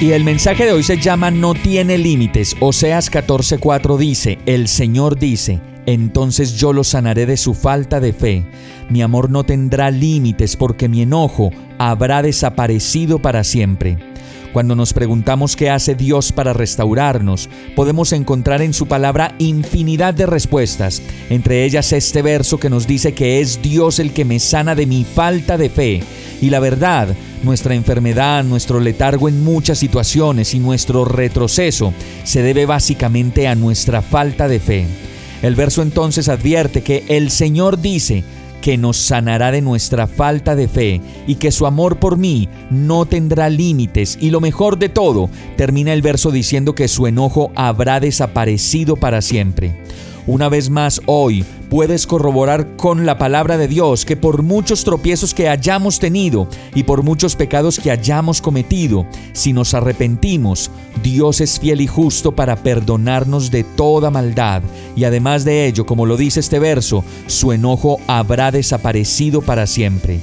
Y el mensaje de hoy se llama No tiene límites. Oseas 14:4 dice, El Señor dice, entonces yo lo sanaré de su falta de fe. Mi amor no tendrá límites porque mi enojo habrá desaparecido para siempre. Cuando nos preguntamos qué hace Dios para restaurarnos, podemos encontrar en su palabra infinidad de respuestas, entre ellas este verso que nos dice que es Dios el que me sana de mi falta de fe. Y la verdad, nuestra enfermedad, nuestro letargo en muchas situaciones y nuestro retroceso se debe básicamente a nuestra falta de fe. El verso entonces advierte que el Señor dice que nos sanará de nuestra falta de fe y que su amor por mí no tendrá límites y lo mejor de todo, termina el verso diciendo que su enojo habrá desaparecido para siempre. Una vez más hoy puedes corroborar con la palabra de Dios que por muchos tropiezos que hayamos tenido y por muchos pecados que hayamos cometido, si nos arrepentimos, Dios es fiel y justo para perdonarnos de toda maldad. Y además de ello, como lo dice este verso, su enojo habrá desaparecido para siempre.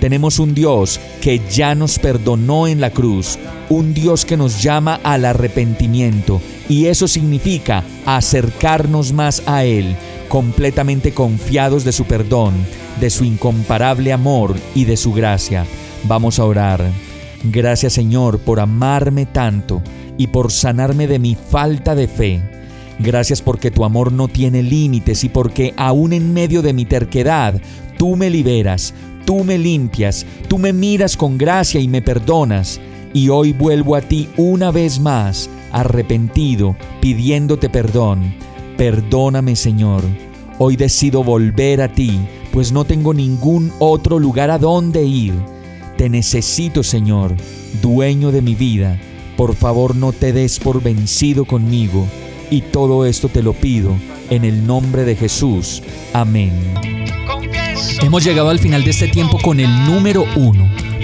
Tenemos un Dios que ya nos perdonó en la cruz, un Dios que nos llama al arrepentimiento y eso significa acercarnos más a Él, completamente confiados de su perdón, de su incomparable amor y de su gracia. Vamos a orar. Gracias Señor por amarme tanto y por sanarme de mi falta de fe. Gracias porque tu amor no tiene límites y porque aún en medio de mi terquedad, tú me liberas, Tú me limpias, tú me miras con gracia y me perdonas, y hoy vuelvo a ti una vez más, arrepentido, pidiéndote perdón. Perdóname, Señor. Hoy decido volver a ti, pues no tengo ningún otro lugar a donde ir. Te necesito, Señor, dueño de mi vida. Por favor, no te des por vencido conmigo. Y todo esto te lo pido en el nombre de Jesús. Amén. Hemos llegado al final de este tiempo con el número uno.